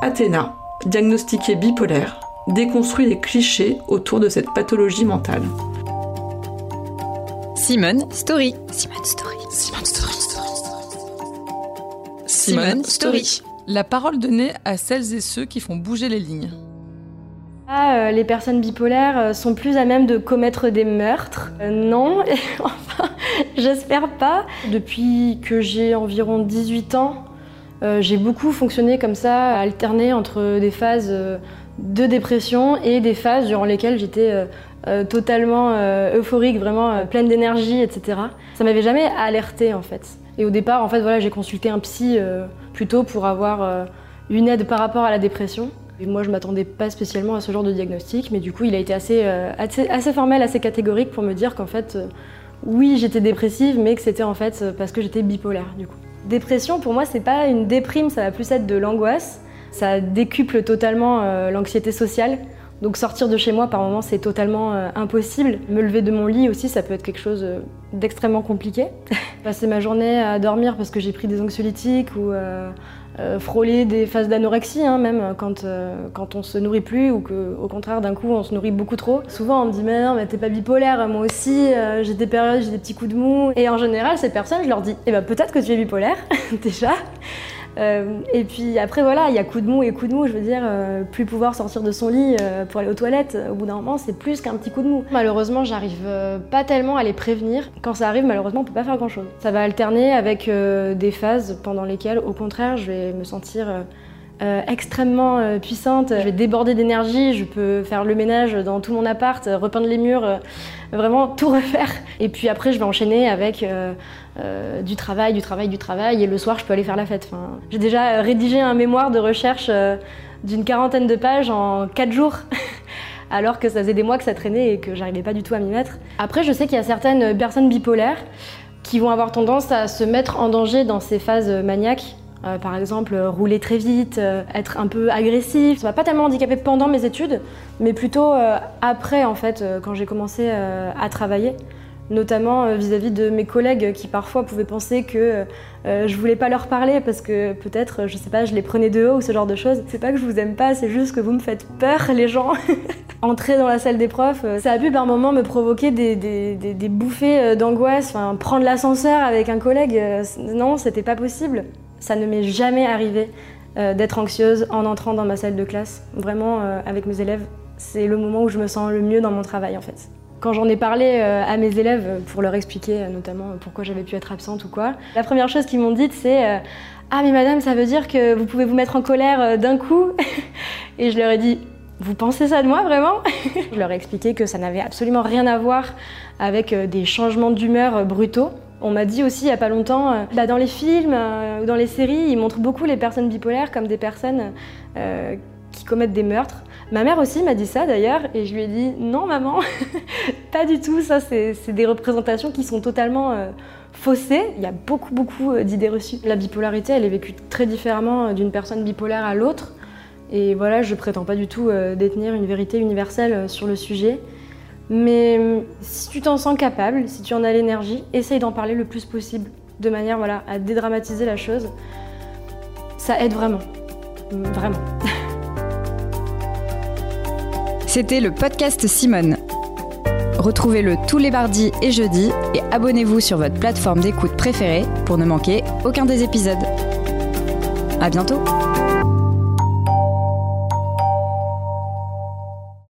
Athéna, diagnostiquée bipolaire, déconstruit les clichés autour de cette pathologie mentale. Simone Story. Simone Story. Simone Story. Simone Story. La parole donnée à celles et ceux qui font bouger les lignes. Ah, euh, les personnes bipolaires euh, sont plus à même de commettre des meurtres. Euh, non, enfin, j'espère pas. Depuis que j'ai environ 18 ans, euh, j'ai beaucoup fonctionné comme ça, alterné entre des phases euh, de dépression et des phases durant lesquelles j'étais euh, totalement euphorique, vraiment pleine d'énergie, etc. Ça m'avait jamais alerté en fait. Et au départ, en fait, voilà, j'ai consulté un psy plutôt pour avoir une aide par rapport à la dépression. Et moi, je m'attendais pas spécialement à ce genre de diagnostic, mais du coup, il a été assez, assez, assez formel, assez catégorique pour me dire qu'en fait, oui, j'étais dépressive, mais que c'était en fait parce que j'étais bipolaire, du coup. Dépression, pour moi, c'est pas une déprime, ça va plus être de l'angoisse. Ça décuple totalement euh, l'anxiété sociale. Donc sortir de chez moi par moments c'est totalement euh, impossible. Me lever de mon lit aussi ça peut être quelque chose euh, d'extrêmement compliqué. Passer ma journée à dormir parce que j'ai pris des anxiolytiques ou euh, frôler des phases d'anorexie hein, même quand, quand on se nourrit plus ou que au contraire d'un coup on se nourrit beaucoup trop. Souvent on me dit mais non mais t'es pas bipolaire, moi aussi j'ai des périodes, j'ai des petits coups de mou. Et en général ces personnes je leur dis eh ben peut-être que tu es bipolaire déjà. Euh, et puis après, voilà, il y a coup de mou et coup de mou. Je veux dire, euh, plus pouvoir sortir de son lit euh, pour aller aux toilettes, au bout d'un moment, c'est plus qu'un petit coup de mou. Malheureusement, j'arrive pas tellement à les prévenir. Quand ça arrive, malheureusement, on peut pas faire grand chose. Ça va alterner avec des phases pendant lesquelles, au contraire, je vais me sentir. Euh, extrêmement euh, puissante, je vais déborder d'énergie, je peux faire le ménage dans tout mon appart, euh, repeindre les murs, vraiment tout refaire. Et puis après, je vais enchaîner avec du travail, du travail, du travail, et le soir, je peux aller faire la fête. J'ai déjà rédigé un mémoire de recherche d'une quarantaine de pages en 4 jours. Alors que ça faisait des mois que ça traînait et que j'arrivais pas du tout à m'y mettre. Après, je sais qu'il y a certaines personnes bipolaires qui vont avoir tendance à se mettre en danger dans ces phases maniaques. Euh, par exemple, euh, rouler très vite, euh, être un peu agressif. Ça m'a pas tellement handicapé pendant mes études, mais plutôt après, en fait, quand j'ai commencé à travailler. Notamment vis-à-vis de mes collègues qui parfois pouvaient penser que je voulais pas leur parler parce que peut-être, je sais pas, je les prenais de haut ou ce genre de choses. C'est pas que je vous aime pas, c'est juste que vous me faites peur, les gens. Entrer dans la salle des profs, ça a pu par moments me provoquer des, des- bouffées d'angoisse. Enfin, prendre l'ascenseur avec un collègue, non, c'était pas possible. Ça ne m'est jamais arrivé euh, d'être anxieuse en entrant dans ma salle de classe. Vraiment, euh, avec mes élèves, c'est le moment où je me sens le mieux dans mon travail en fait. Quand j'en ai parlé euh, à mes élèves pour leur expliquer notamment pourquoi j'avais pu être absente ou quoi, la première chose qu'ils m'ont dite c'est Ah mais madame, ça veut dire que vous pouvez vous mettre en colère d'un coup? Et je leur ai dit Vous pensez ça de moi vraiment? Je leur ai expliqué que ça n'avait absolument rien à voir avec des changements d'humeur brutaux. On m'a dit aussi il y a pas longtemps, euh, bah, dans les films euh, ou dans les séries, ils montrent beaucoup les personnes bipolaires comme des personnes euh, qui commettent des meurtres. Ma mère aussi m'a dit ça d'ailleurs, et je lui ai dit non maman, pas du tout, ça c'est des représentations qui sont totalement faussées. Il y a beaucoup beaucoup d'idées reçues. La bipolarité, elle est vécue très différemment d'une personne bipolaire à l'autre. Et voilà, je prétends pas du tout détenir une vérité universelle sur le sujet. Mais euh, si tu t'en sens capable, si tu en as l'énergie, essaye d'en parler le plus possible, de manière à dédramatiser la chose. Ça aide vraiment. Vraiment. C'était le podcast Simone. Retrouvez-le tous les mardis et jeudis et abonnez-vous sur votre plateforme d'écoute préférée pour ne manquer aucun des épisodes. À bientôt!